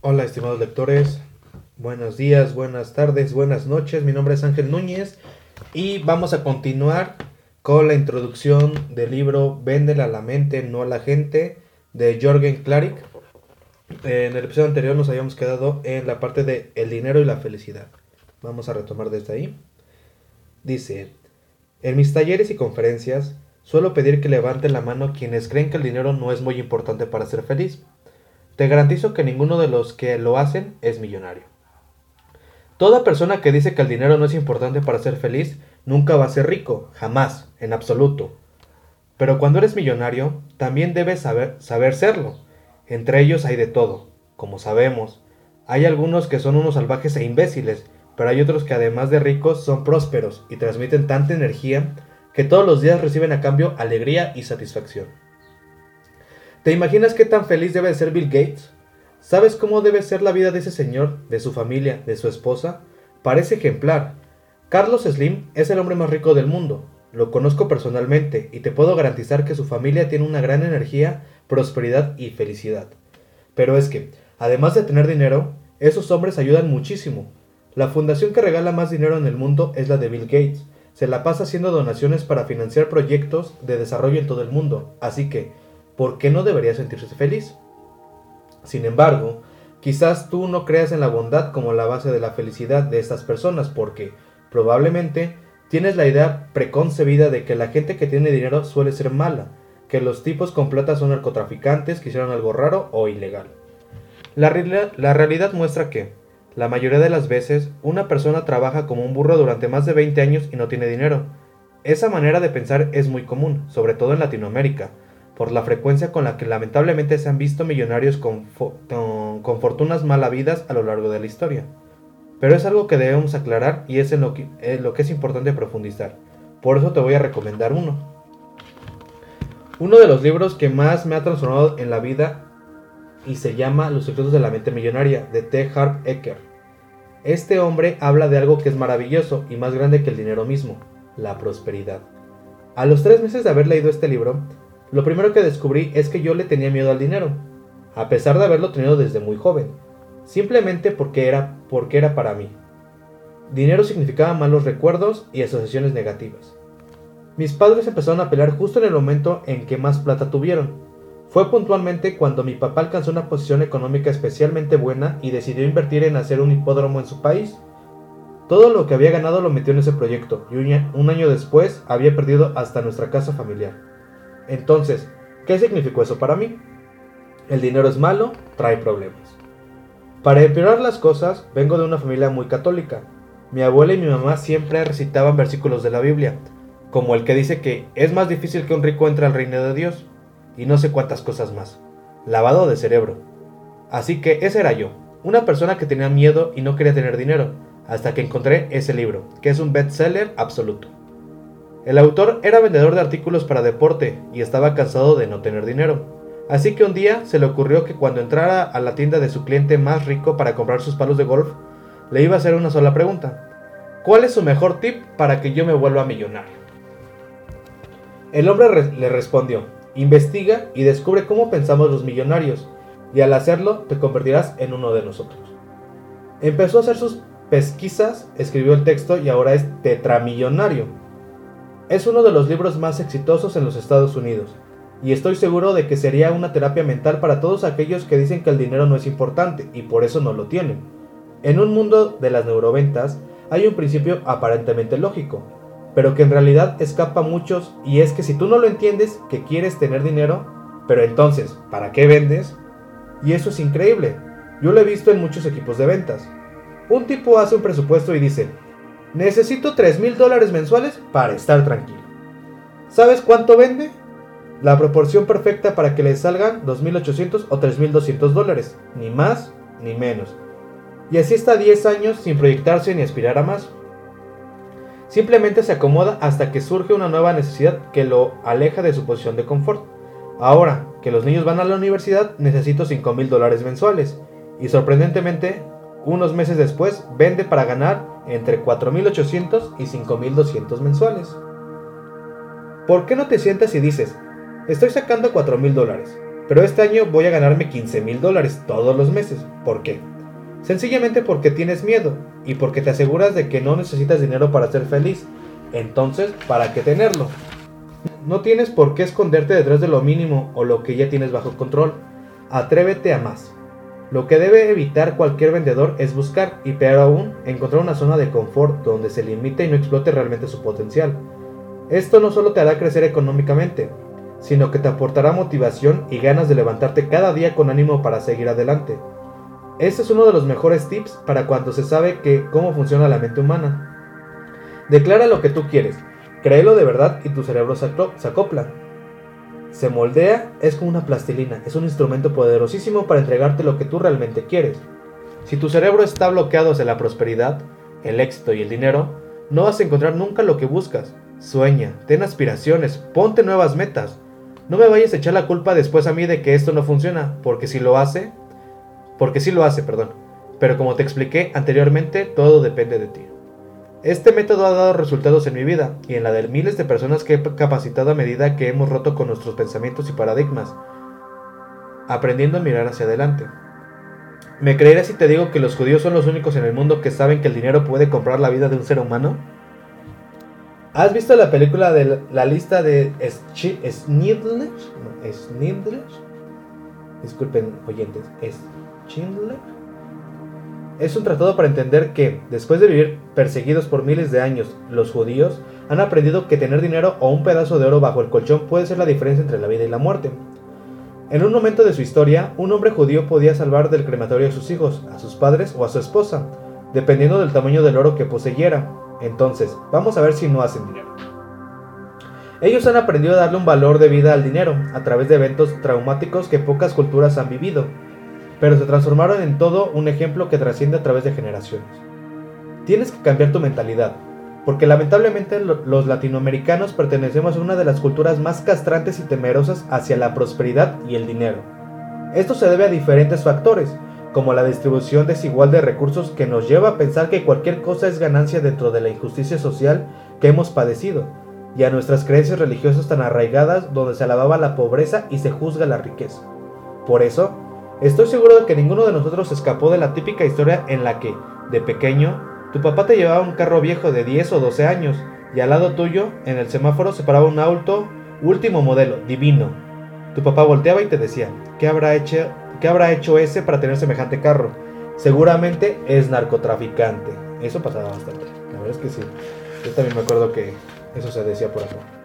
Hola estimados lectores, buenos días, buenas tardes, buenas noches, mi nombre es Ángel Núñez y vamos a continuar con la introducción del libro Véndela a la mente, no a la gente de Jorgen Klarik. En el episodio anterior nos habíamos quedado en la parte de el dinero y la felicidad. Vamos a retomar desde ahí. Dice, en mis talleres y conferencias suelo pedir que levanten la mano quienes creen que el dinero no es muy importante para ser feliz. Te garantizo que ninguno de los que lo hacen es millonario. Toda persona que dice que el dinero no es importante para ser feliz nunca va a ser rico, jamás, en absoluto. Pero cuando eres millonario, también debes saber, saber serlo. Entre ellos hay de todo, como sabemos. Hay algunos que son unos salvajes e imbéciles, pero hay otros que además de ricos son prósperos y transmiten tanta energía que todos los días reciben a cambio alegría y satisfacción. ¿Te imaginas qué tan feliz debe ser Bill Gates? ¿Sabes cómo debe ser la vida de ese señor, de su familia, de su esposa? Parece ejemplar. Carlos Slim es el hombre más rico del mundo. Lo conozco personalmente y te puedo garantizar que su familia tiene una gran energía, prosperidad y felicidad. Pero es que, además de tener dinero, esos hombres ayudan muchísimo. La fundación que regala más dinero en el mundo es la de Bill Gates. Se la pasa haciendo donaciones para financiar proyectos de desarrollo en todo el mundo. Así que, ¿por qué no debería sentirse feliz? Sin embargo, quizás tú no creas en la bondad como la base de la felicidad de estas personas porque, probablemente, tienes la idea preconcebida de que la gente que tiene dinero suele ser mala, que los tipos con plata son narcotraficantes que hicieron algo raro o ilegal. La, la realidad muestra que, la mayoría de las veces, una persona trabaja como un burro durante más de 20 años y no tiene dinero. Esa manera de pensar es muy común, sobre todo en Latinoamérica, por la frecuencia con la que lamentablemente se han visto millonarios con, con, fortunas mal habidas a lo largo de la historia. Pero es algo que debemos aclarar y es en lo que, es importante profundizar. Por eso te voy a recomendar uno. Uno de los libros que más me ha transformado en la vida y se llama Los secretos de la mente millonaria de T. Harp Eker. Este hombre habla de algo que es maravilloso y más grande que el dinero mismo, la prosperidad. A los tres meses de haber leído este libro, lo primero que descubrí es que yo le tenía miedo al dinero, a pesar de haberlo tenido desde muy joven, simplemente porque era, porque era para mí. Dinero significaba malos recuerdos y asociaciones negativas. Mis padres empezaron a pelear justo en el momento en que más plata tuvieron. Fue puntualmente cuando mi papá alcanzó una posición económica especialmente buena y decidió invertir en hacer un hipódromo en su país. Todo lo que había ganado lo metió en ese proyecto y un año después había perdido hasta nuestra casa familiar. Entonces, ¿qué significó eso para mí? El dinero es malo, trae problemas. Para empeorar las cosas, vengo de una familia muy católica. Mi abuela y mi mamá siempre recitaban versículos de la Biblia, como el que dice que es más difícil que un rico entre al reino de Dios, y no sé cuántas cosas más. Lavado de cerebro. Así que ese era yo, una persona que tenía miedo y no quería tener dinero, hasta que encontré ese libro, que es un bestseller absoluto. El autor era vendedor de artículos para deporte y estaba cansado de no tener dinero. Así que un día se le ocurrió que cuando entrara a la tienda de su cliente más rico para comprar sus palos de golf, le iba a hacer una sola pregunta. ¿Cuál es su mejor tip para que yo me vuelva millonario? El hombre le respondió, investiga y descubre cómo pensamos los millonarios, y al hacerlo te convertirás en uno de nosotros. Empezó a hacer sus pesquisas, escribió el texto y ahora es tetramillonario es uno de los libros más exitosos en los Estados Unidos, y estoy seguro de que sería una terapia mental para todos aquellos que dicen que el dinero no es importante y por eso no lo tienen. En un mundo de las neuroventas hay un principio aparentemente lógico, pero que en realidad escapa a muchos y es que si tú no lo entiendes que quieres tener dinero, pero entonces, ¿para qué vendes? Y eso es increíble. Yo lo he visto en muchos equipos de ventas. Un tipo hace un presupuesto y dice, Necesito 3 mil dólares mensuales para estar tranquilo. ¿Sabes cuánto vende? La proporción perfecta para que le salgan 2.800 o 3.200 dólares, ni más ni menos. Y así está 10 años sin proyectarse ni aspirar a más. Simplemente se acomoda hasta que surge una nueva necesidad que lo aleja de su posición de confort. Ahora que los niños van a la universidad, necesito 5 mil dólares mensuales. Y sorprendentemente, unos meses después, vende para ganar entre 4.800 y 5.200 mensuales. ¿Por qué no te sientas y dices, estoy sacando 4.000 dólares? pero este año voy a ganarme 15 mil dólares todos los meses. ¿Por qué? Sencillamente porque tienes miedo y porque te aseguras de que no necesitas dinero para ser feliz. Entonces, ¿para qué tenerlo? No tienes por qué esconderte detrás de lo mínimo o lo que ya tienes bajo control. Atrévete a más. Lo que debe evitar cualquier vendedor es buscar, y peor aún, encontrar una zona de confort donde se limite y no explote realmente su potencial. Esto no solo te hará crecer económicamente, sino que te aportará motivación y ganas de levantarte cada día con ánimo para seguir adelante. Este es uno de los mejores tips para cuando se sabe que cómo funciona la mente humana. Declara lo que tú quieres, créelo de verdad y tu cerebro se acopla. Se moldea, es como una plastilina, es un instrumento poderosísimo para entregarte lo que tú realmente quieres. Si tu cerebro está bloqueado hacia la prosperidad, el éxito y el dinero, no vas a encontrar nunca lo que buscas. Sueña, ten aspiraciones, ponte nuevas metas. No me vayas a echar la culpa después a mí de que esto no funciona, porque si lo hace, porque si lo hace, perdón. Pero como te expliqué anteriormente, todo depende de ti. Este método ha dado resultados en mi vida y en la de miles de personas que he capacitado a medida que hemos roto con nuestros pensamientos y paradigmas, aprendiendo a mirar hacia adelante. ¿Me creerás si te digo que los judíos son los únicos en el mundo que saben que el dinero puede comprar la vida de un ser humano? ¿Has visto la película de la lista de Schindler? Disculpen, oyentes, ¿es Schindler? Es un tratado para entender que, después de vivir perseguidos por miles de años, los judíos han aprendido que tener dinero o un pedazo de oro bajo el colchón puede ser la diferencia entre la vida y la muerte. En un momento de su historia, un hombre judío podía salvar del crematorio a sus hijos, a sus padres o a su esposa, dependiendo del tamaño del oro que poseyera. Entonces, vamos a ver si no hacen dinero. Ellos han aprendido a darle un valor de vida al dinero a través de eventos traumáticos que pocas culturas han vivido pero se transformaron en todo un ejemplo que trasciende a través de generaciones. Tienes que cambiar tu mentalidad, porque lamentablemente los latinoamericanos pertenecemos a una de las culturas más castrantes y temerosas hacia la prosperidad y el dinero. Esto se debe a diferentes factores, como la distribución desigual de recursos que nos lleva a pensar que cualquier cosa es ganancia dentro de la injusticia social que hemos padecido, y a nuestras creencias religiosas tan arraigadas donde se alababa la pobreza y se juzga la riqueza. Por eso, Estoy seguro de que ninguno de nosotros escapó de la típica historia en la que, de pequeño, tu papá te llevaba un carro viejo de 10 o 12 años y al lado tuyo, en el semáforo, se paraba un auto último modelo, divino. Tu papá volteaba y te decía, ¿qué habrá hecho, qué habrá hecho ese para tener semejante carro? Seguramente es narcotraficante. Eso pasaba bastante. La verdad es que sí. Yo también me acuerdo que eso se decía por acá.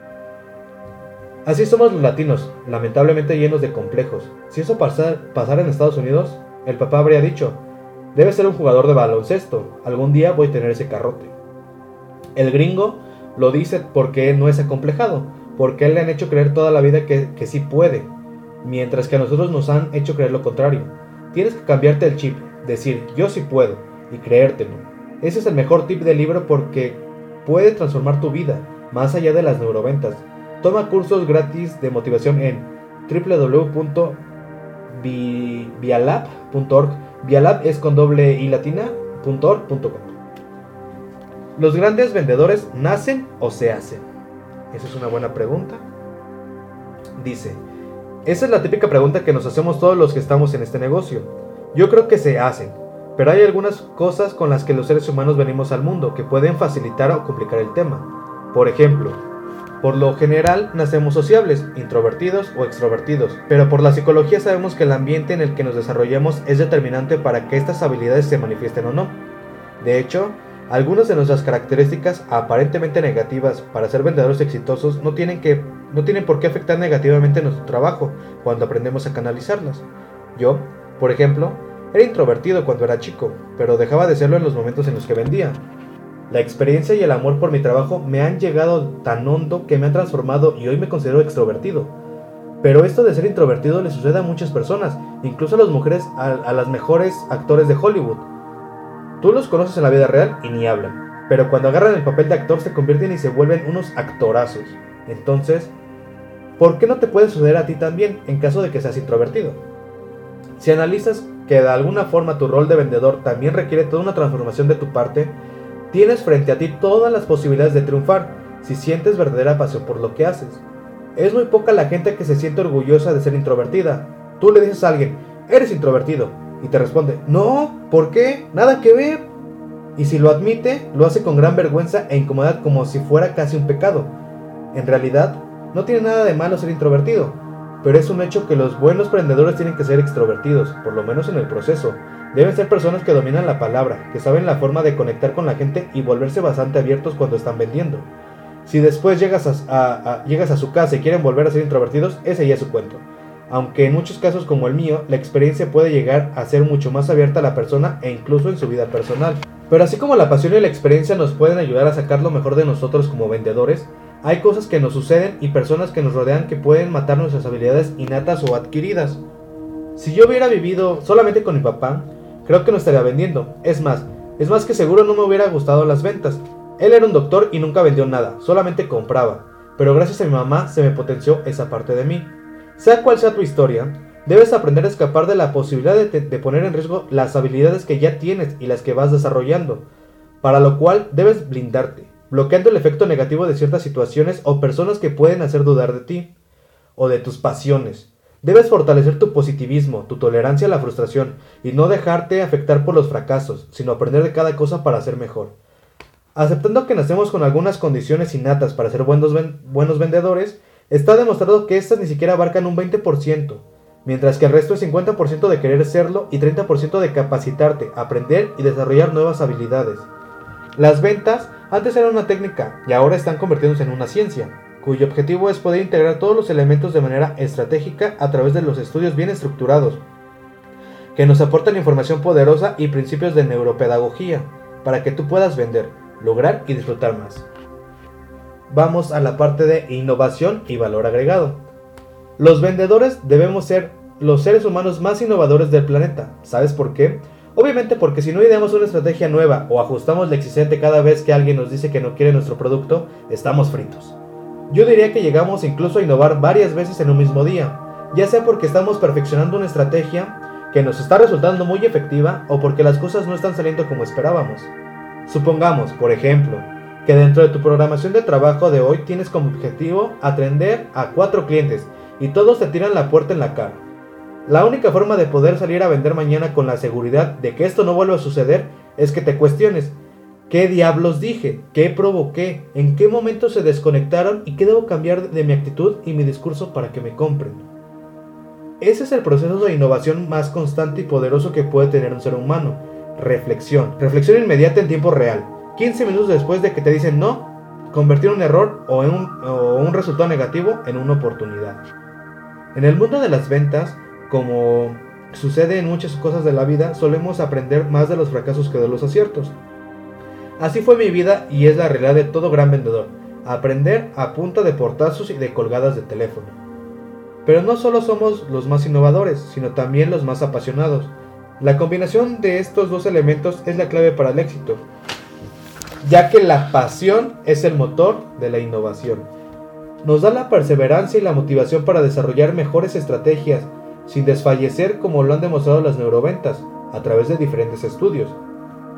Así somos los latinos, lamentablemente llenos de complejos. Si eso pasara en Estados Unidos, el papá habría dicho, debe ser un jugador de baloncesto, algún día voy a tener ese carrote. El gringo lo dice porque no es acomplejado, porque le han hecho creer toda la vida que, que sí puede, mientras que a nosotros nos han hecho creer lo contrario. Tienes que cambiarte el chip, decir yo sí puedo y creértelo. Ese es el mejor tip del libro porque puede transformar tu vida, más allá de las neuroventas Toma cursos gratis de motivación en www.vialab.org. Vialab es con doble i latina.org.com. ¿Los grandes vendedores nacen o se hacen? Esa es una buena pregunta. Dice, esa es la típica pregunta que nos hacemos todos los que estamos en este negocio. Yo creo que se hacen, pero hay algunas cosas con las que los seres humanos venimos al mundo que pueden facilitar o complicar el tema. Por ejemplo, por lo general nacemos sociables, introvertidos o extrovertidos, pero por la psicología sabemos que el ambiente en el que nos desarrollamos es determinante para que estas habilidades se manifiesten o no. De hecho, algunas de nuestras características aparentemente negativas para ser vendedores exitosos no tienen, que, no tienen por qué afectar negativamente nuestro trabajo cuando aprendemos a canalizarlas. Yo, por ejemplo, era introvertido cuando era chico, pero dejaba de serlo en los momentos en los que vendía. La experiencia y el amor por mi trabajo me han llegado tan hondo que me han transformado y hoy me considero extrovertido. Pero esto de ser introvertido le sucede a muchas personas, incluso a las mujeres, a, las mejores actores de Hollywood. Tú los conoces en la vida real y ni hablan, pero cuando agarran el papel de actor se convierten y se vuelven unos actorazos. Entonces, ¿por qué no te puede suceder a ti también en caso de que seas introvertido? Si analizas que de alguna forma tu rol de vendedor también requiere toda una transformación de tu parte, Tienes frente a ti todas las posibilidades de triunfar si sientes verdadera pasión por lo que haces. Es muy poca la gente que se siente orgullosa de ser introvertida. Tú le dices a alguien, eres introvertido, y te responde, no, ¿por qué? Nada que ver. Y si lo admite, lo hace con gran vergüenza e incomodidad como si fuera casi un pecado. En realidad, no tiene nada de malo ser introvertido, pero es un hecho que los buenos emprendedores tienen que ser extrovertidos, por lo menos en el proceso. Deben ser personas que dominan la palabra, que saben la forma de conectar con la gente y volverse bastante abiertos cuando están vendiendo. Si después llegas a, llegas a su casa y quieren volver a ser introvertidos, ese ya es su cuento. Aunque en muchos casos como el mío, la experiencia puede llegar a ser mucho más abierta a la persona e incluso en su vida personal. Pero así como la pasión y la experiencia nos pueden ayudar a sacar lo mejor de nosotros como vendedores, hay cosas que nos suceden y personas que nos rodean que pueden matar nuestras habilidades innatas o adquiridas. Si yo hubiera vivido solamente con mi papá, creo que no estaría vendiendo. Es más, es más que seguro no me hubiera gustado las ventas. Él era un doctor y nunca vendió nada, solamente compraba. Pero gracias a mi mamá se me potenció esa parte de mí. Sea cual sea tu historia, debes aprender a escapar de la posibilidad de, de poner en riesgo las habilidades que ya tienes y las que vas desarrollando, para lo cual debes blindarte bloqueando el efecto negativo de ciertas situaciones o personas que pueden hacer dudar de ti o de tus pasiones. Debes fortalecer tu positivismo, tu tolerancia a la frustración y no dejarte afectar por los fracasos, sino aprender de cada cosa para ser mejor. Aceptando que nacemos con algunas condiciones innatas para ser buenos, buenos vendedores, está demostrado que estas ni siquiera abarcan un 20%, mientras que el resto es 50% de querer serlo y 30% de capacitarte, aprender y desarrollar nuevas habilidades. Las ventas antes eran una técnica y ahora están convirtiéndose en una ciencia, cuyo objetivo es poder integrar todos los elementos de manera estratégica a través de los estudios bien estructurados, que nos aportan información poderosa y principios de neuropedagogía, para que tú puedas vender, lograr y disfrutar más. Vamos a la parte de innovación y valor agregado. Los vendedores debemos ser los seres humanos más innovadores del planeta. ¿Sabes por qué? Obviamente porque si no ideamos una estrategia nueva o ajustamos la existente cada vez que alguien nos dice que no quiere nuestro producto, estamos fritos. Yo diría que llegamos incluso a innovar varias veces en un mismo día, ya sea porque estamos perfeccionando una estrategia que nos está resultando muy efectiva o porque las cosas no están saliendo como esperábamos. Supongamos, por ejemplo, que dentro de tu programación de trabajo de hoy tienes como objetivo atender a cuatro clientes y todos te tiran la puerta en la cara. La única forma de poder salir a vender mañana con la seguridad de que esto no vuelva a suceder es que te cuestiones, ¿qué diablos dije? ¿Qué provoqué? ¿En qué momento se desconectaron? ¿Y qué debo cambiar de mi actitud y mi discurso para que me compren? Ese es el proceso de innovación más constante y poderoso que puede tener un ser humano. Reflexión. Reflexión inmediata en tiempo real. 15 minutos después de que te dicen no, convertir un error o, o un resultado negativo en una oportunidad. En el mundo de las ventas, como sucede en muchas cosas de la vida, solemos aprender más de los fracasos que de los aciertos. Así fue mi vida y es la realidad de todo gran vendedor, aprender a punta de portazos y de colgadas de teléfono. Pero no solo somos los más innovadores, sino también los más apasionados. La combinación de estos dos elementos es la clave para el éxito, ya que la pasión es el motor de la innovación. Nos da la perseverancia y la motivación para desarrollar mejores estrategias, sin desfallecer como lo han demostrado las neuroventas a través de diferentes estudios.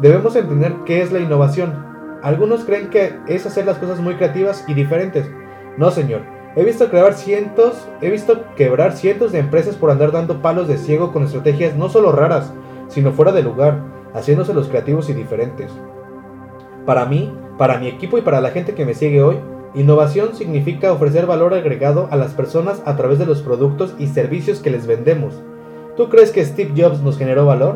Debemos entender qué es la innovación. Algunos creen que es hacer las cosas muy creativas y diferentes. No, señor. He visto quebrar cientos, he visto quebrar cientos de empresas por andar dando palos de ciego con estrategias no solo raras, sino fuera de lugar, haciéndose los creativos y diferentes. Para mí, para mi equipo y para la gente que me sigue hoy, Innovación significa ofrecer valor agregado a las personas a través de los productos y servicios que les vendemos. ¿Tú crees que Steve Jobs nos generó valor?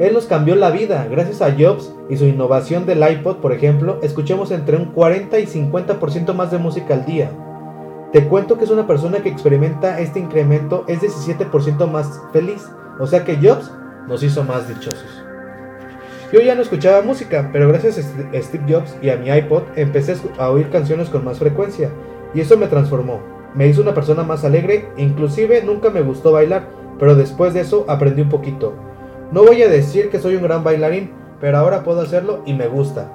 Él nos cambió la vida. Gracias a Jobs y su innovación del iPod, por ejemplo, escuchemos entre un 40 y 50% más de música al día. Te cuento que es una persona que experimenta este incremento es 17% más feliz. O sea que Jobs nos hizo más dichosos. Yo ya no escuchaba música, pero gracias a Steve Jobs y a mi iPod empecé a oír canciones con más frecuencia, y eso me transformó. Me hizo una persona más alegre, inclusive nunca me gustó bailar, pero después de eso aprendí un poquito. No voy a decir que soy un gran bailarín, pero ahora puedo hacerlo y me gusta.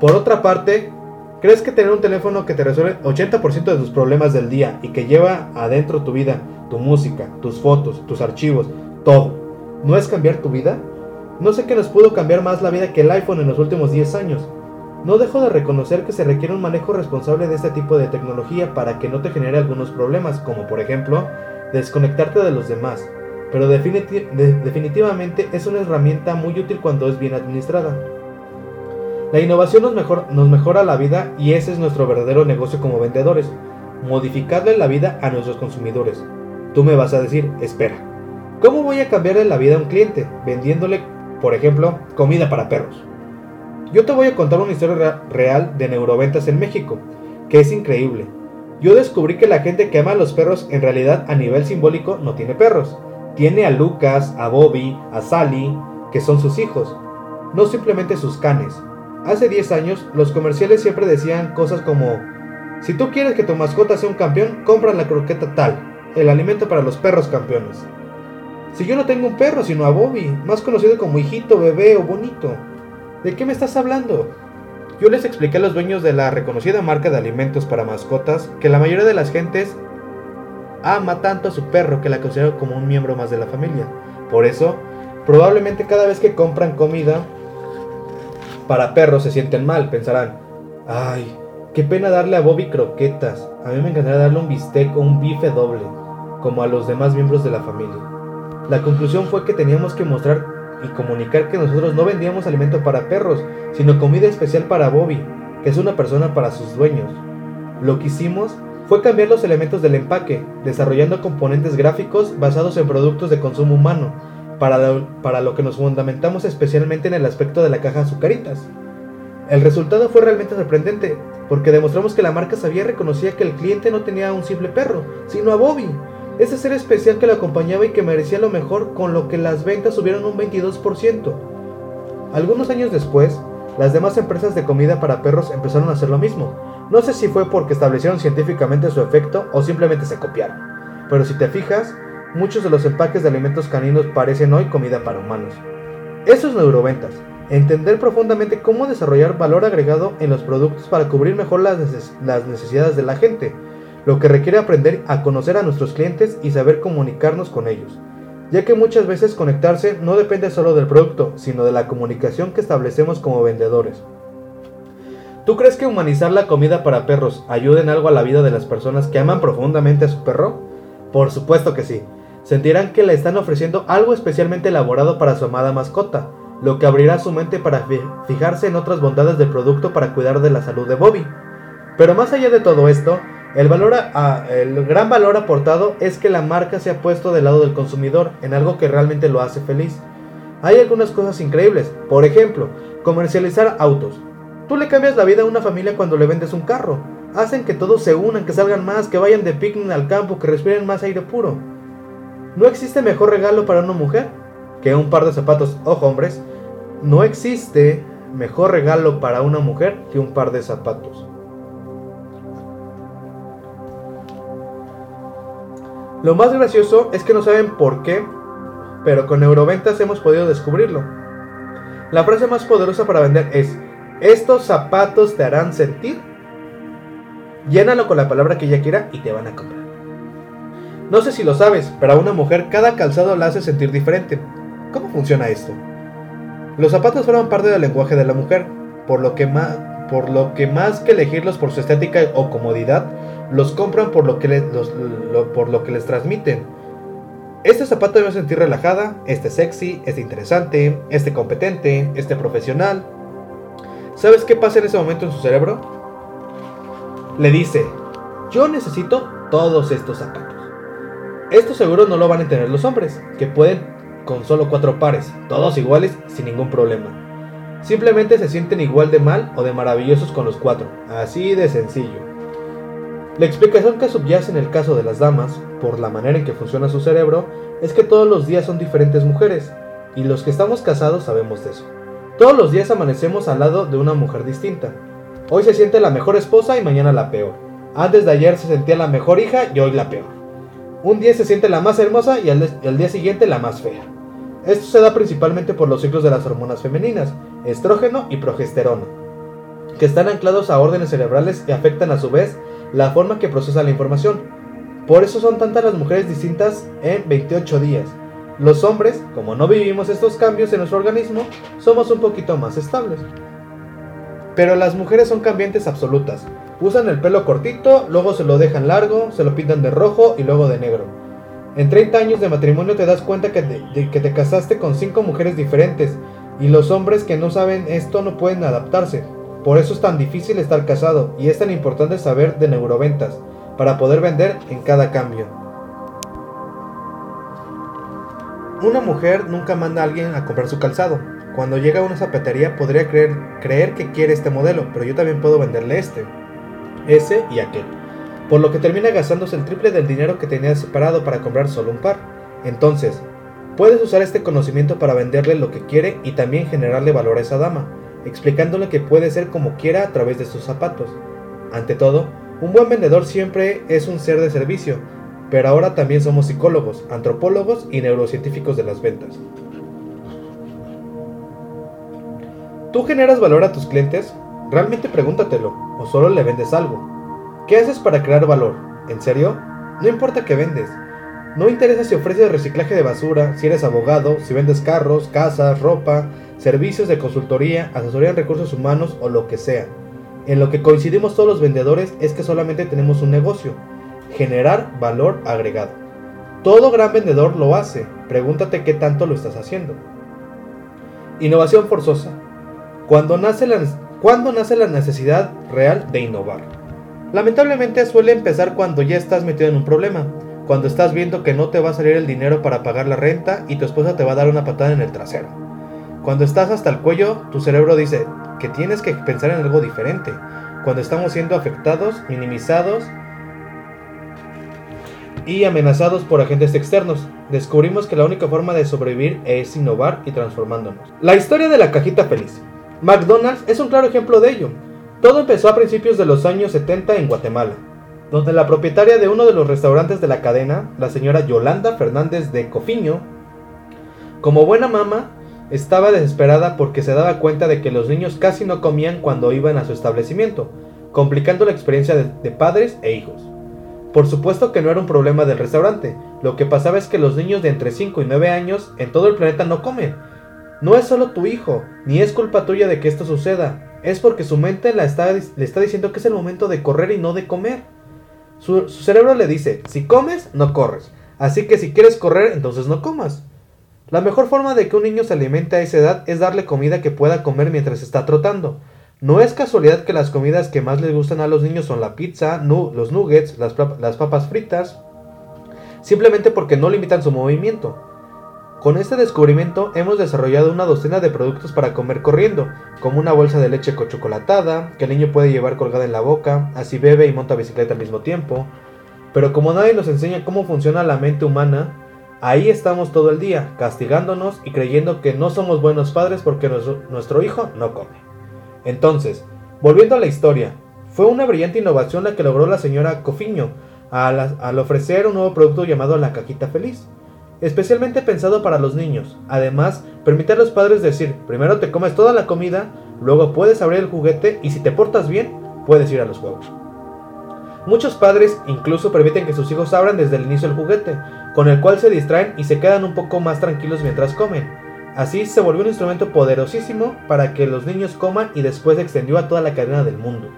Por otra parte, ¿crees que tener un teléfono que te resuelve 80% de tus problemas del día y que lleva adentro tu vida, tu música, tus fotos, tus archivos, todo, no es cambiar tu vida? No sé qué nos pudo cambiar más la vida que el iPhone en los últimos 10 años. no dejo de reconocer que se requiere un manejo responsable de este tipo de tecnología para que no te genere algunos problemas, como por ejemplo desconectarte de los demás, pero definitivamente es una herramienta muy útil cuando es bien administrada. La innovación nos, nos mejora la vida y ese es nuestro verdadero negocio como vendedores, modificarle la vida a nuestros consumidores. Tú me vas a decir, espera, ¿cómo voy a cambiarle la vida a un cliente vendiéndole, por ejemplo, comida para perros? Yo te voy a contar una historia real de neuroventas en México, que es increíble. Yo descubrí que la gente que ama a los perros en realidad a nivel simbólico no tiene perros. Tiene a Lucas, a Bobby, a Sally, que son sus hijos, no simplemente sus canes. Hace 10 años, los comerciales siempre decían cosas como, si tú quieres que tu mascota sea un campeón, compra la croqueta tal, el alimento para los perros campeones. Si yo no tengo un perro, sino a Bobby, más conocido como hijito, bebé o bonito. ¿De qué me estás hablando? Yo les expliqué a los dueños de la reconocida marca de alimentos para mascotas que la mayoría de las gentes ama tanto a su perro que la considera como un miembro más de la familia. Por eso, probablemente cada vez que compran comida para perros se sienten mal, pensarán, ay, qué pena darle a Bobby croquetas, a mí me encantaría darle un bistec o un bife doble, como a los demás miembros de la familia. La conclusión fue que teníamos que mostrar y comunicar que nosotros no vendíamos alimento para perros, sino comida especial para Bobby, que es una persona para sus dueños. Lo que hicimos fue cambiar los elementos del empaque, desarrollando componentes gráficos basados en productos de consumo humano, para lo, que nos fundamentamos especialmente en el aspecto de la caja azucaritas. El resultado fue realmente sorprendente, porque demostramos que la marca sabía reconocía que el cliente no tenía un simple perro, sino a Bobby, ese ser especial que lo acompañaba y que merecía lo mejor, con lo que las ventas subieron un 22%. Algunos años después, las demás empresas de comida para perros empezaron a hacer lo mismo. No sé si fue porque establecieron científicamente su efecto o simplemente se copiaron. Pero si te fijas, muchos de los empaques de alimentos caninos parecen hoy comida para humanos. Eso es neuroventas. Entender profundamente cómo desarrollar valor agregado en los productos para cubrir mejor las, necesidades de la gente lo que requiere aprender a conocer a nuestros clientes y saber comunicarnos con ellos, ya que muchas veces conectarse no depende solo del producto, sino de la comunicación que establecemos como vendedores. ¿Tú crees que humanizar la comida para perros ayuda en algo a la vida de las personas que aman profundamente a su perro? Por supuesto que sí. Sentirán que le están ofreciendo algo especialmente elaborado para su amada mascota, lo que abrirá su mente para fijarse en otras bondades del producto para cuidar de la salud de Bobby. Pero más allá de todo esto, el, gran valor aportado es que la marca se ha puesto del lado del consumidor en algo que realmente lo hace feliz. Hay algunas cosas increíbles, por ejemplo, comercializar autos. Tú le cambias la vida a una familia cuando le vendes un carro. Hacen que todos se unan, que salgan más, que vayan de picnic al campo, que respiren más aire puro. No existe mejor regalo para una mujer que un par de zapatos. Ojo, hombres, no existe mejor regalo para una mujer que un par de zapatos. Lo más gracioso es que no saben por qué, pero con neuroventas hemos podido descubrirlo. La frase más poderosa para vender es, estos zapatos te harán sentir. Llénalo con la palabra que ella quiera y te van a comprar. No sé si lo sabes, pero a una mujer cada calzado la hace sentir diferente. ¿Cómo funciona esto? Los zapatos forman parte del lenguaje de la mujer, por lo que más, por lo que, más que elegirlos por su estética o comodidad, los compran por lo que, les, por lo que les transmiten. Este zapato debe sentir relajada, este sexy, este interesante, este competente, este profesional. ¿Sabes qué pasa en ese momento en su cerebro? Le dice, yo necesito todos estos zapatos. Esto seguro no lo van a tener los hombres, que pueden con solo cuatro pares, todos iguales sin ningún problema. Simplemente se sienten igual de mal o de maravillosos con los cuatro, así de sencillo. La explicación que subyace en el caso de las damas, por la manera en que funciona su cerebro, es que todos los días son diferentes mujeres, y los que estamos casados sabemos de eso. Todos los días amanecemos al lado de una mujer distinta. Hoy se siente la mejor esposa y mañana la peor. Antes de ayer se sentía la mejor hija y hoy la peor. Un día se siente la más hermosa y al, día siguiente la más fea. Esto se da principalmente por los ciclos de las hormonas femeninas, estrógeno y progesterona, que están anclados a órdenes cerebrales y afectan a su vez la forma que procesa la información. Por eso son tantas las mujeres distintas en 28 días. Los hombres, como no vivimos estos cambios en nuestro organismo, somos un poquito más estables. Pero las mujeres son cambiantes absolutas. Usan el pelo cortito, luego se lo dejan largo, se lo pintan de rojo y luego de negro. En 30 años de matrimonio te das cuenta que te, que te casaste con 5 mujeres diferentes y los hombres que no saben esto no pueden adaptarse. Por eso es tan difícil estar casado y es tan importante saber de neuroventas para poder vender en cada cambio. Una mujer nunca manda a alguien a comprar su calzado. Cuando llega a una zapatería podría creer, creer que quiere este modelo, pero yo también puedo venderle este, ese y aquel. Por lo que termina gastándose el triple del dinero que tenía separado para comprar solo un par. Entonces, puedes usar este conocimiento para venderle lo que quiere y también generarle valor a esa dama, explicándole que puede ser como quiera a través de sus zapatos. Ante todo, un buen vendedor siempre es un ser de servicio, pero ahora también somos psicólogos, antropólogos y neurocientíficos de las ventas. ¿Tú generas valor a tus clientes? Realmente pregúntatelo, o solo le vendes algo. ¿Qué haces para crear valor? ¿En serio? No importa qué vendes. No interesa si ofreces reciclaje de basura, si eres abogado, si vendes carros, casas, ropa, servicios de consultoría, asesoría en recursos humanos o lo que sea. En lo que coincidimos todos los vendedores es que solamente tenemos un negocio, generar valor agregado. Todo gran vendedor lo hace, pregúntate qué tanto lo estás haciendo. Innovación forzosa. Cuando nace la, nace la necesidad real de innovar? Lamentablemente suele empezar cuando ya estás metido en un problema, cuando estás viendo que no te va a salir el dinero para pagar la renta y tu esposa te va a dar una patada en el trasero. Cuando estás hasta el cuello, tu cerebro dice que tienes que pensar en algo diferente. Cuando estamos siendo afectados, minimizados y amenazados por agentes externos. Descubrimos que la única forma de sobrevivir es innovar y transformándonos. La historia de la cajita feliz. McDonald's es un claro ejemplo de ello. Todo empezó a principios de los años 70 en Guatemala, donde la propietaria de uno de los restaurantes de la cadena, la señora Yolanda Fernández de Cofiño, como buena mamá, estaba desesperada porque se daba cuenta de que los niños casi no comían cuando iban a su establecimiento, complicando la experiencia de, padres e hijos. Por supuesto que no era un problema del restaurante, lo que pasaba es que los niños de entre 5 y 9 años en todo el planeta no comen. No es solo tu hijo, ni es culpa tuya de que esto suceda, es porque su mente le está diciendo que es el momento de correr y no de comer. Su cerebro le dice, si comes, no corres, así que si quieres correr, entonces no comas. La mejor forma de que un niño se alimente a esa edad es darle comida que pueda comer mientras está trotando. No es casualidad que las comidas que más les gustan a los niños son la pizza, los nuggets, las, papas fritas, simplemente porque no limitan su movimiento. Con este descubrimiento hemos desarrollado una docena de productos para comer corriendo, como una bolsa de leche chocolatada, que el niño puede llevar colgada en la boca, así bebe y monta bicicleta al mismo tiempo. Pero como nadie nos enseña cómo funciona la mente humana, ahí estamos todo el día, castigándonos y creyendo que no somos buenos padres porque nuestro hijo no come. Entonces, volviendo a la historia, fue una brillante innovación la que logró la señora Cofiño al, ofrecer un nuevo producto llamado la cajita feliz, especialmente pensado para los niños. Además, permite a los padres decir, primero te comes toda la comida, luego puedes abrir el juguete y si te portas bien, puedes ir a los juegos. Muchos padres incluso permiten que sus hijos abran desde el inicio el juguete, con el cual se distraen y se quedan un poco más tranquilos mientras comen. Así se volvió un instrumento poderosísimo para que los niños coman y después se extendió a toda la cadena del mundo.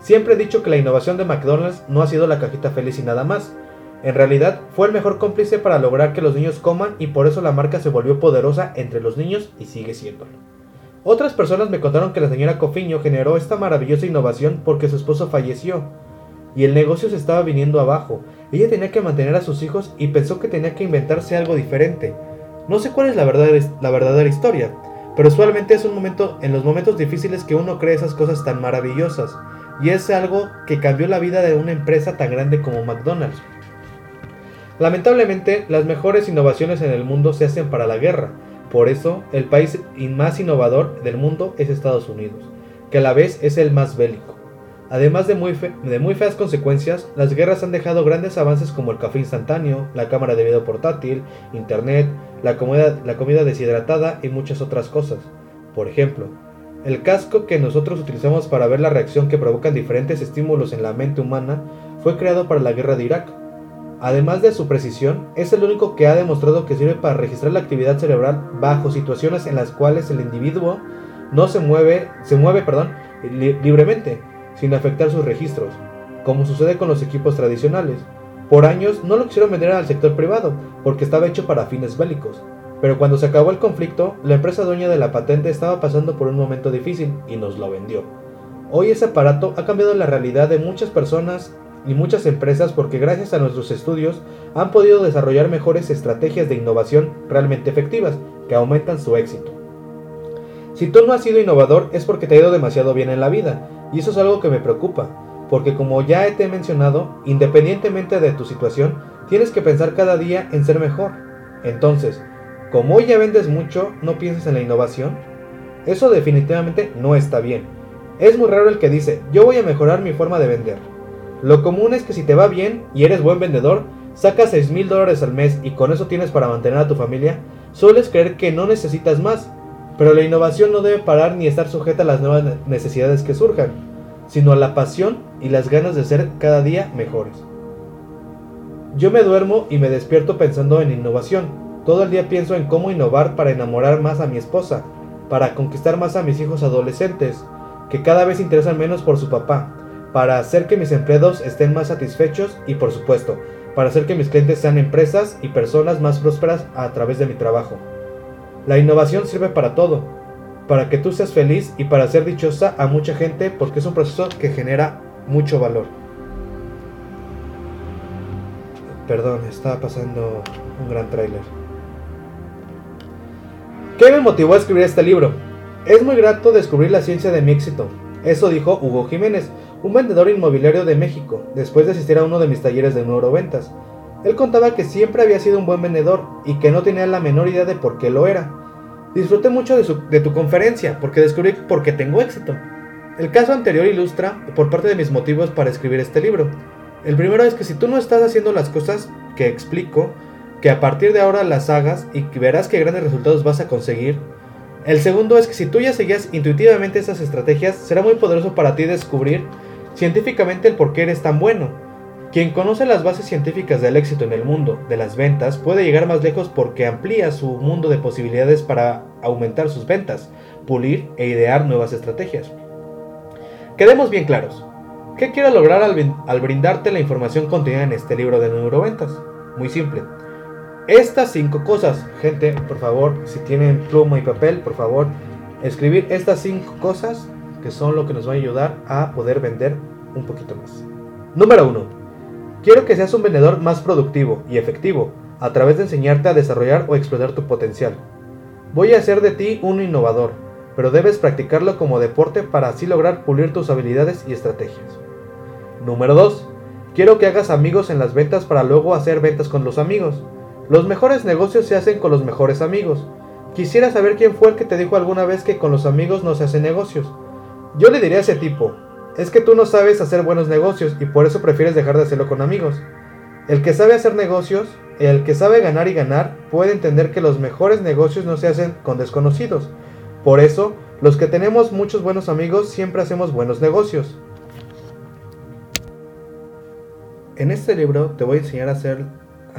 Siempre he dicho que la innovación de McDonald's no ha sido la cajita feliz y nada más. En realidad fue el mejor cómplice para lograr que los niños coman y por eso la marca se volvió poderosa entre los niños y sigue siéndolo. Otras personas me contaron que la señora Cofiño generó esta maravillosa innovación porque su esposo falleció y el negocio se estaba viniendo abajo. Ella tenía que mantener a sus hijos y pensó que tenía que inventarse algo diferente. No sé cuál es la verdadera, la verdadera historia, pero usualmente es un momento en los momentos difíciles que uno cree esas cosas tan maravillosas, y es algo que cambió la vida de una empresa tan grande como McDonald's. Lamentablemente, las mejores innovaciones en el mundo se hacen para la guerra, por eso el país más innovador del mundo es Estados Unidos, que a la vez es el más bélico. Además de muy, muy feas consecuencias, las guerras han dejado grandes avances como el café instantáneo, la cámara de video portátil, internet, la comida, la comida deshidratada y muchas otras cosas. Por ejemplo, el casco que nosotros utilizamos para ver la reacción que provocan diferentes estímulos en la mente humana fue creado para la guerra de Irak. Además de su precisión, es el único que ha demostrado que sirve para registrar la actividad cerebral bajo situaciones en las cuales el individuo no se mueve, se mueve, perdón, libremente, sin afectar sus registros, como sucede con los equipos tradicionales. Por años no lo quisieron vender al sector privado, porque estaba hecho para fines bélicos, pero cuando se acabó el conflicto, la empresa dueña de la patente estaba pasando por un momento difícil y nos lo vendió. Hoy ese aparato ha cambiado la realidad de muchas personas y muchas empresas porque gracias a nuestros estudios han podido desarrollar mejores estrategias de innovación realmente efectivas que aumentan su éxito. Si tú no has sido innovador es porque te ha ido demasiado bien en la vida, y eso es algo que me preocupa, porque como ya te he mencionado, independientemente de tu situación, tienes que pensar cada día en ser mejor. Entonces, como hoy ya vendes mucho, ¿no piensas en la innovación? Eso definitivamente no está bien. Es muy raro el que dice, yo voy a mejorar mi forma de vender. Lo común es que si te va bien y eres buen vendedor, sacas 6 mil dólares al mes y con eso tienes para mantener a tu familia, sueles creer que no necesitas más. Pero la innovación no debe parar ni estar sujeta a las nuevas necesidades que surjan, sino a la pasión y las ganas de ser cada día mejores. Yo me duermo y me despierto pensando en innovación, todo el día pienso en cómo innovar para enamorar más a mi esposa, para conquistar más a mis hijos adolescentes, que cada vez interesan menos por su papá, para hacer que mis empleados estén más satisfechos y por supuesto, para hacer que mis clientes sean empresas y personas más prósperas a través de mi trabajo. La innovación sirve para todo, para que tú seas feliz y para ser dichosa a mucha gente porque es un proceso que genera mucho valor. Perdón, estaba pasando un gran tráiler. ¿Qué me motivó a escribir este libro? Es muy grato descubrir la ciencia de mi éxito. Eso dijo Hugo Jiménez, un vendedor inmobiliario de México, después de asistir a uno de mis talleres de neuroventas. Él contaba que siempre había sido un buen vendedor y que no tenía la menor idea de por qué lo era. Disfruté mucho de, tu conferencia porque descubrí por qué tengo éxito. El caso anterior ilustra por parte de mis motivos para escribir este libro. El primero es que si tú no estás haciendo las cosas que explico, que a partir de ahora las hagas y verás qué grandes resultados vas a conseguir. El segundo es que si tú ya seguías intuitivamente esas estrategias, será muy poderoso para ti descubrir científicamente el por qué eres tan bueno. Quien conoce las bases científicas del éxito en el mundo de las ventas puede llegar más lejos porque amplía su mundo de posibilidades para aumentar sus ventas, pulir e idear nuevas estrategias. Quedemos bien claros. ¿Qué quiero lograr al, al brindarte la información contenida en este libro de neuroventas? Muy simple estas cinco cosas. Gente, por favor, si tienen pluma y papel, por favor, escribir estas cinco cosas que son lo que nos va a ayudar a poder vender un poquito más. Número 1. Quiero que seas un vendedor más productivo y efectivo a través de enseñarte a desarrollar o explotar tu potencial. Voy a hacer de ti un innovador, pero debes practicarlo como deporte para así lograr pulir tus habilidades y estrategias. Número 2. Quiero que hagas amigos en las ventas para luego hacer ventas con los amigos. Los mejores negocios se hacen con los mejores amigos. Quisiera saber quién fue el que te dijo alguna vez que con los amigos no se hacen negocios. Yo le diría a ese tipo, es que tú no sabes hacer buenos negocios y por eso prefieres dejar de hacerlo con amigos. El que sabe hacer negocios, el que sabe ganar y ganar, puede entender que los mejores negocios no se hacen con desconocidos. Por eso, los que tenemos muchos buenos amigos siempre hacemos buenos negocios. En este libro te voy a enseñar a hacer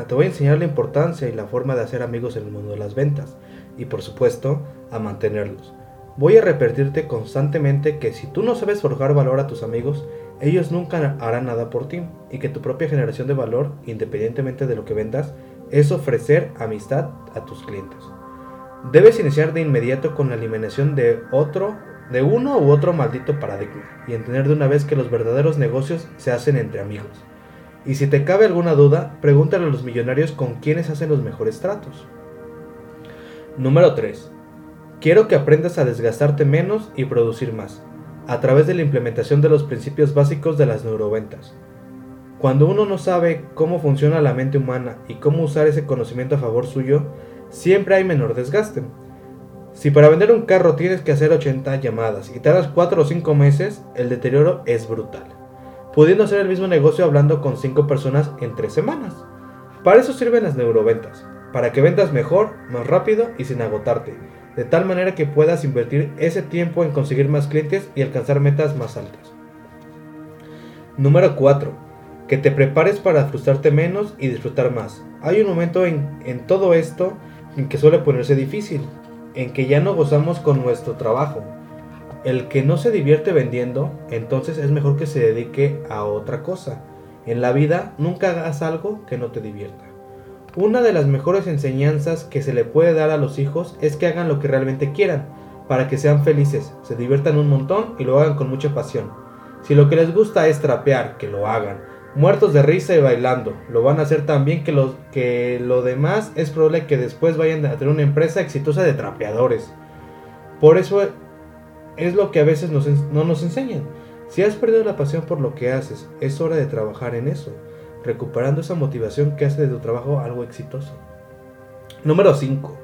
te voy a enseñar la importancia y la forma de hacer amigos en el mundo de las ventas y por supuesto a mantenerlos. Voy a repetirte constantemente que si tú no sabes forjar valor a tus amigos, ellos nunca harán nada por ti y que tu propia generación de valor, independientemente de lo que vendas, es ofrecer amistad a tus clientes. Debes iniciar de inmediato con la eliminación de otro, de uno u otro maldito paradigma y entender de una vez que los verdaderos negocios se hacen entre amigos. Y si te cabe alguna duda, pregúntale a los millonarios con quienes hacen los mejores tratos. Número 3. Quiero que aprendas a desgastarte menos y producir más, a través de la implementación de los principios básicos de las neuroventas. Cuando uno no sabe cómo funciona la mente humana y cómo usar ese conocimiento a favor suyo, siempre hay menor desgaste. Si para vender un carro tienes que hacer 80 llamadas y tardas 4 o 5 meses, el deterioro es brutal pudiendo hacer el mismo negocio hablando con 5 personas en 3 semanas. Para eso sirven las neuroventas, para que vendas mejor, más rápido y sin agotarte, de tal manera que puedas invertir ese tiempo en conseguir más clientes y alcanzar metas más altas. Número 4. Que te prepares para frustrarte menos y disfrutar más. Hay un momento en, en todo esto en que suele ponerse difícil, en que ya no gozamos con nuestro trabajo, el que no se divierte vendiendo, entonces es mejor que se dedique a otra cosa. En la vida nunca hagas algo que no te divierta. Una de las mejores enseñanzas que se le puede dar a los hijos es que hagan lo que realmente quieran, para que sean felices, se diviertan un montón y lo hagan con mucha pasión. Si lo que les gusta es trapear, que lo hagan. Muertos de risa y bailando, lo van a hacer tan bien que, los, que lo demás es probable que después vayan a tener una empresa exitosa de trapeadores. Por eso es lo que a veces no nos enseñan. Si has perdido la pasión por lo que haces, es hora de trabajar en eso recuperando esa motivación que hace de tu trabajo algo exitoso. Número 5.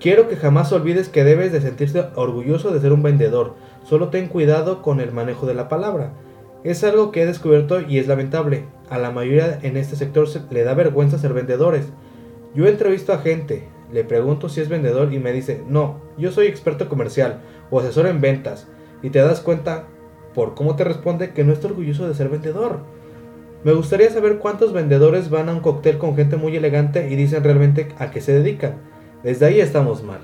Quiero que jamás olvides que debes de sentirte orgulloso de ser un vendedor. Solo ten cuidado con el manejo de la palabra. Es algo que he descubierto y es lamentable. A la mayoría en este sector le da vergüenza ser vendedores. Yo entrevisto a gente, le pregunto si es vendedor y me dice, no, yo soy experto comercial o asesor en ventas. Y te das cuenta, por cómo te responde, que no está orgulloso de ser vendedor. Me gustaría saber cuántos vendedores van a un cóctel con gente muy elegante y dicen realmente a qué se dedican. Desde ahí estamos mal.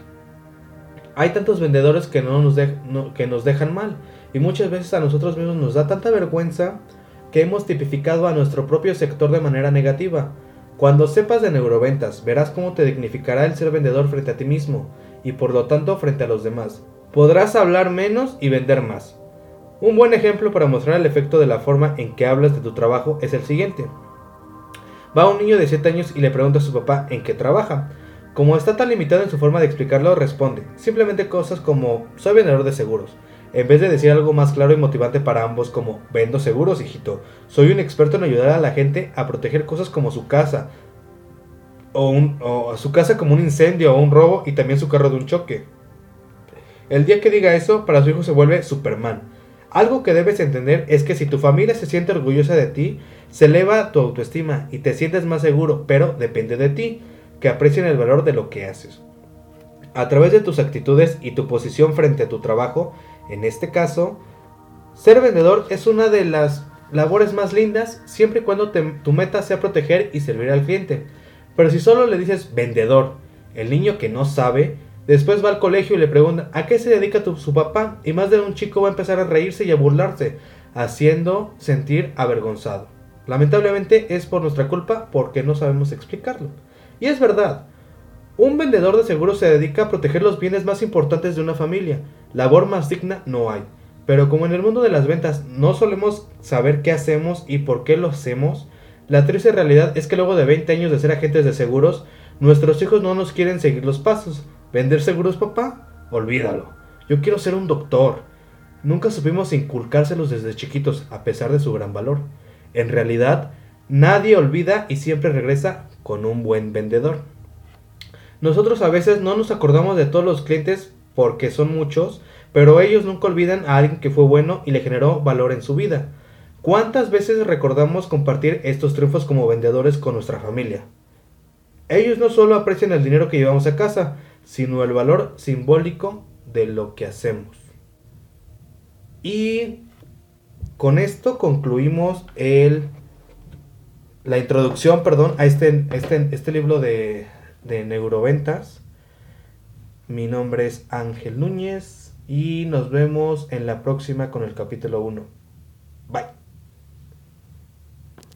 Hay tantos vendedores que, no nos, que nos dejan mal y muchas veces a nosotros mismos nos da tanta vergüenza que hemos tipificado a nuestro propio sector de manera negativa. Cuando sepas de neuroventas, verás cómo te dignificará el ser vendedor frente a ti mismo y por lo tanto frente a los demás. Podrás hablar menos y vender más. Un buen ejemplo para mostrar el efecto de la forma en que hablas de tu trabajo es el siguiente. Va un niño de 7 años y le pregunta a su papá en qué trabaja. Como está tan limitado en su forma de explicarlo, responde simplemente cosas como soy vendedor de seguros, en vez de decir algo más claro y motivante para ambos como vendo seguros, hijito. Soy un experto en ayudar a la gente a proteger cosas como su casa, o, un, o su casa como un incendio o un robo y también su carro de un choque. El día que diga eso, para su hijo se vuelve Superman algo que debes entender es que si tu familia se siente orgullosa de ti, se eleva tu autoestima y te sientes más seguro, pero depende de ti, que aprecien el valor de lo que haces. A través de tus actitudes y tu posición frente a tu trabajo, en este caso, ser vendedor es una de las labores más lindas siempre y cuando tu meta sea proteger y servir al cliente. Pero si solo le dices vendedor, el niño que no sabe, Después va al colegio y le pregunta a qué se dedica su papá y más de un chico va a empezar a reírse y a burlarse, haciendo sentir avergonzado. Lamentablemente es por nuestra culpa porque no sabemos explicarlo. Y es verdad, un vendedor de seguros se dedica a proteger los bienes más importantes de una familia. Labor más digna no hay. Pero como en el mundo de las ventas no solemos saber qué hacemos y por qué lo hacemos, la triste realidad es que luego de 20 años de ser agentes de seguros, nuestros hijos no nos quieren seguir los pasos. ¿Vender seguros, papá? Olvídalo. Yo quiero ser un doctor. Nunca supimos inculcárselos desde chiquitos, a pesar de su gran valor. En realidad, nadie olvida y siempre regresa con un buen vendedor. Nosotros a veces no nos acordamos de todos los clientes porque son muchos, pero ellos nunca olvidan a alguien que fue bueno y le generó valor en su vida. ¿Cuántas veces recordamos compartir estos triunfos como vendedores con nuestra familia? Ellos no solo aprecian el dinero que llevamos a casa, sino el valor simbólico de lo que hacemos. Y con esto concluimos el, la introducción perdón, a este, este, este libro de, de neuroventas. Mi nombre es Ángel Núñez y nos vemos en la próxima con el capítulo 1.